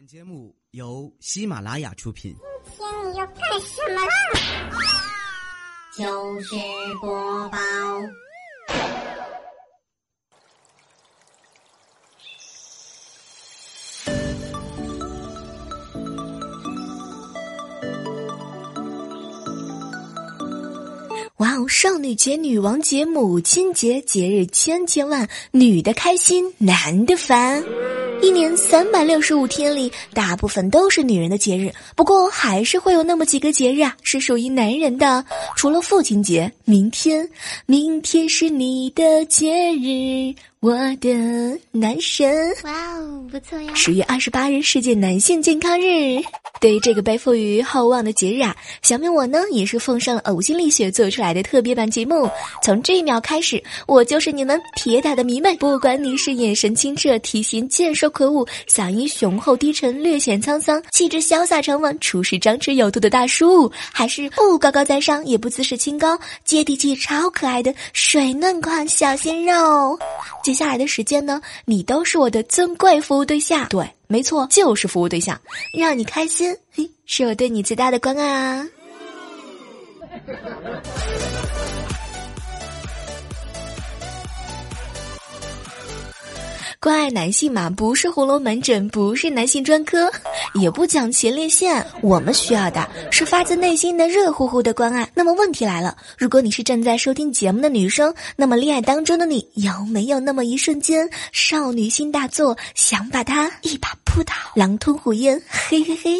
本节目由喜马拉雅出品。今天你要干什么啦？就是播报。哇哦！少女节、女王节、母亲节，节日千千万，女的开心，男的烦。一年三百六十五天里，大部分都是女人的节日，不过还是会有那么几个节日啊，是属于男人的。除了父亲节，明天，明天是你的节日。我的男神，哇哦，不错呀！十月二十八日，世界男性健康日。对于这个背负于厚望的节日啊，小明我呢也是奉上了呕心沥血做出来的特别版节目。从这一秒开始，我就是你们铁打的迷妹。不管你是眼神清澈、体型健硕魁梧、嗓音雄厚低沉、略显沧桑、气质潇洒沉稳、处事张弛有度的大叔，还是不高高在上也不自视清高、接地气、超可爱的水嫩款小鲜肉。接下来的时间呢，你都是我的尊贵服务对象。对，没错，就是服务对象，让你开心，嘿，是我对你最大的关爱啊。关爱男性嘛，不是红楼门诊，不是男性专科，也不讲前列腺。我们需要的是发自内心的热乎乎的关爱。那么问题来了，如果你是正在收听节目的女生，那么恋爱当中的你有没有那么一瞬间少女心大作，想把他一把扑倒，狼吞虎咽？嘿嘿嘿。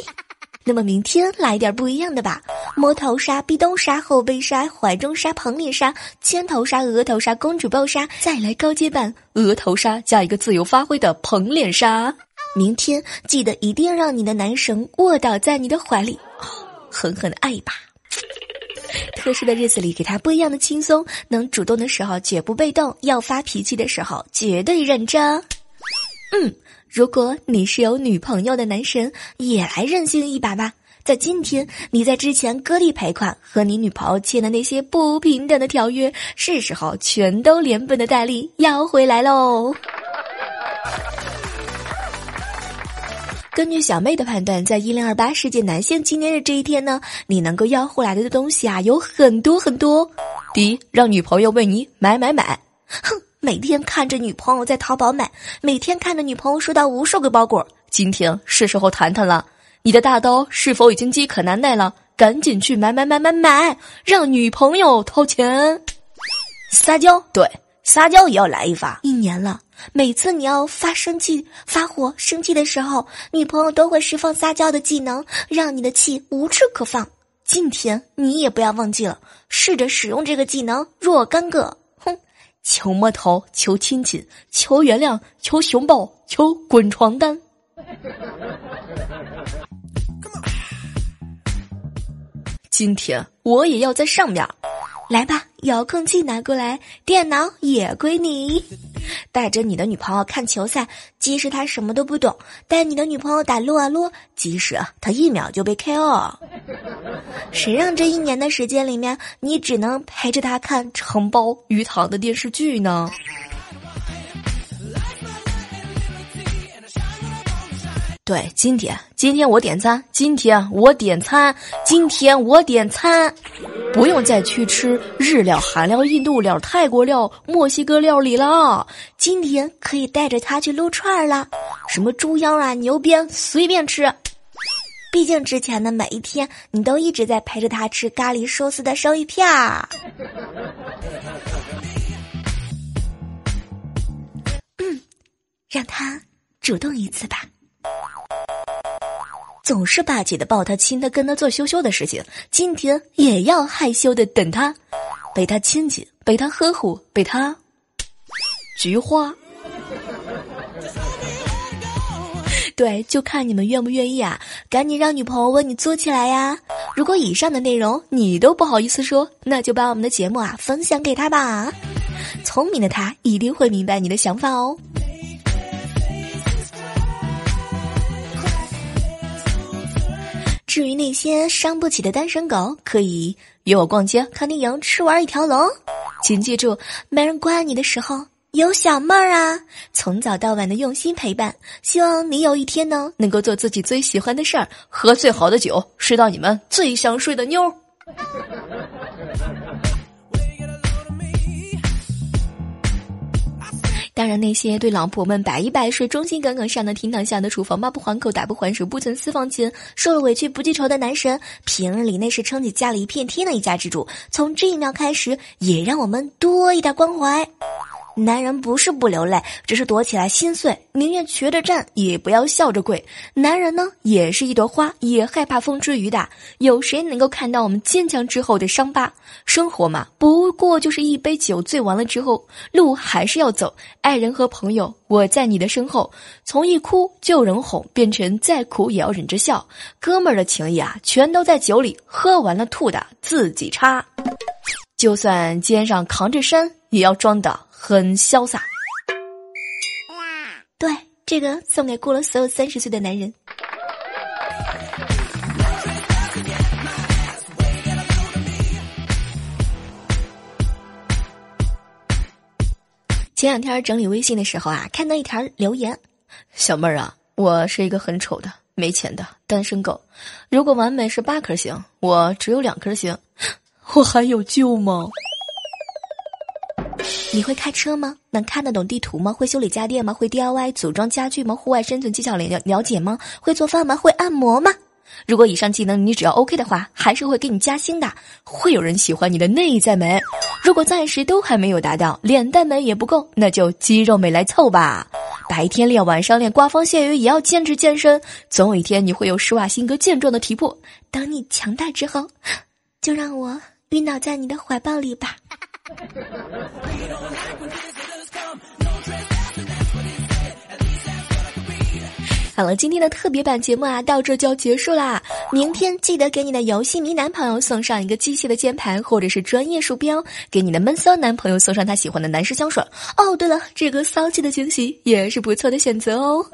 那么明天来点不一样的吧，摸头杀、壁咚杀、后背杀、怀中杀、捧脸杀、肩头杀、额头杀、公主抱杀，再来高阶版额头杀加一个自由发挥的捧脸杀。明天记得一定让你的男神卧倒在你的怀里，狠狠的爱一把。特殊的日子里，给他不一样的轻松，能主动的时候绝不被动，要发脾气的时候绝对认真。嗯。如果你是有女朋友的男神，也来任性一把吧！在今天，你在之前割地赔款和你女朋友签的那些不平等的条约，是时候全都连本的带利要回来喽。根据小妹的判断，在一零二八世界男性纪念日这一天呢，你能够要回来的东西啊有很多很多。第一，让女朋友为你买买买，哼。每天看着女朋友在淘宝买，每天看着女朋友收到无数个包裹。今天是时候谈谈了，你的大刀是否已经饥渴难耐了？赶紧去买买买买买，让女朋友掏钱。撒娇，对，撒娇也要来一发。一年了，每次你要发生气、发火、生气的时候，女朋友都会释放撒娇的技能，让你的气无处可放。今天你也不要忘记了，试着使用这个技能若干个。求摸头，求亲亲，求原谅，求熊抱，求滚床单。今天我也要在上面，来吧，遥控器拿过来，电脑也归你。带着你的女朋友看球赛，即使她什么都不懂；带你的女朋友打撸啊撸，即使她一秒就被 KO。谁让这一年的时间里面，你只能陪着她看承包鱼塘的电视剧呢？对，今天今天我点餐，今天我点餐，今天我点餐，不用再去吃日料、韩料、印度料、泰国料、墨西哥料理了。今天可以带着他去撸串儿了，什么猪腰啊、牛鞭随便吃。毕竟之前的每一天，你都一直在陪着他吃咖喱寿司的生鱼片儿。嗯，让他主动一次吧。总是霸气的抱他亲他跟他做羞羞的事情，今天也要害羞的等他，被他亲亲，被他呵护，被他菊花。对，就看你们愿不愿意啊！赶紧让女朋友为你做起来呀！如果以上的内容你都不好意思说，那就把我们的节目啊分享给他吧。聪明的他一定会明白你的想法哦。至于那些伤不起的单身狗，可以约我逛街、看电影、吃玩一条龙。请记住，没人关爱你的时候，有小妹儿啊，从早到晚的用心陪伴，希望你有一天呢，能够做自己最喜欢的事儿，喝最好的酒，睡到你们最想睡的妞。当然，那些对老婆们百依百顺、忠心耿耿、上得厅堂、下得厨房、骂不还口、打不还手、不存私房钱、受了委屈不记仇的男神，平日里那是撑起家里一片天的一家之主，从这一秒开始，也让我们多一点关怀。男人不是不流泪，只是躲起来心碎，宁愿瘸着站，也不要笑着跪。男人呢，也是一朵花，也害怕风吹雨打。有谁能够看到我们坚强之后的伤疤？生活嘛，不过就是一杯酒醉完了之后，路还是要走。爱人和朋友，我在你的身后。从一哭就有人哄，变成再苦也要忍着笑。哥们儿的情谊啊，全都在酒里，喝完了吐的自己擦。就算肩上扛着山，也要装的很潇洒。对，这个送给过了所有三十岁的男人。前两天整理微信的时候啊，看到一条留言：“小妹儿啊，我是一个很丑的、没钱的单身狗。如果完美是八颗星，我只有两颗星。”我还有救吗？你会开车吗？能看得懂地图吗？会修理家电吗？会 DIY 组装家具吗？户外生存技巧了了解吗？会做饭吗？会按摩吗？如果以上技能你只要 OK 的话，还是会给你加薪的。会有人喜欢你的内在美。如果暂时都还没有达到，脸蛋美也不够，那就肌肉美来凑吧。白天练，晚上练，刮风下雨也要坚持健身。总有一天你会有施瓦辛格健壮的体魄。等你强大之后，就让我。晕倒在你的怀抱里吧。We don't back when there's 好了，今天的特别版节目啊，到这就要结束啦。明天记得给你的游戏迷男朋友送上一个机械的键盘或者是专业鼠标，给你的闷骚男朋友送上他喜欢的男士香水。哦，对了，这个骚气的惊喜也是不错的选择哦。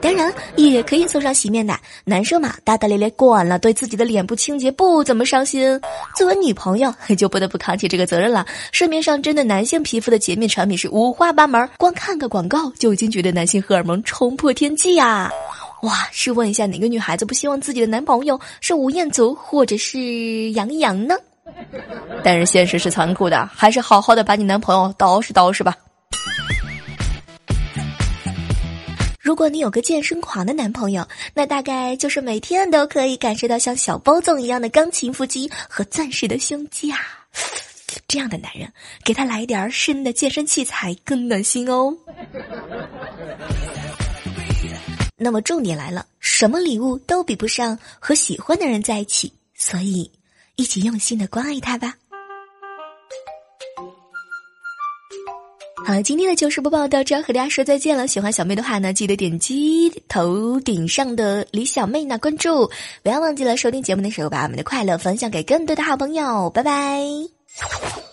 当然，也可以送上洗面奶。男生嘛，大大咧咧惯了，对自己的脸部清洁不怎么上心。作为女朋友，就不得不扛起这个责任了。市面上针对男性皮肤的洁面产品是五花八门，光看个广告就已经觉得男性荷尔蒙冲破天际呀。哇，试问一下，哪个女孩子不希望自己的男朋友是吴彦祖或者是杨洋呢？但是现实是残酷的，还是好好的把你男朋友捯饬捯饬吧。如果你有个健身狂的男朋友，那大概就是每天都可以感受到像小包总一样的钢琴腹肌和钻石的胸肌啊！这样的男人，给他来点深的健身器材更暖心哦。那么重点来了，什么礼物都比不上和喜欢的人在一起，所以一起用心的关爱他吧。好了，今天的糗事播报到这儿，和大家说再见了。喜欢小妹的话呢，记得点击头顶上的李小妹呢关注，不要忘记了收听节目的时候把我们的快乐分享给更多的好朋友。拜拜。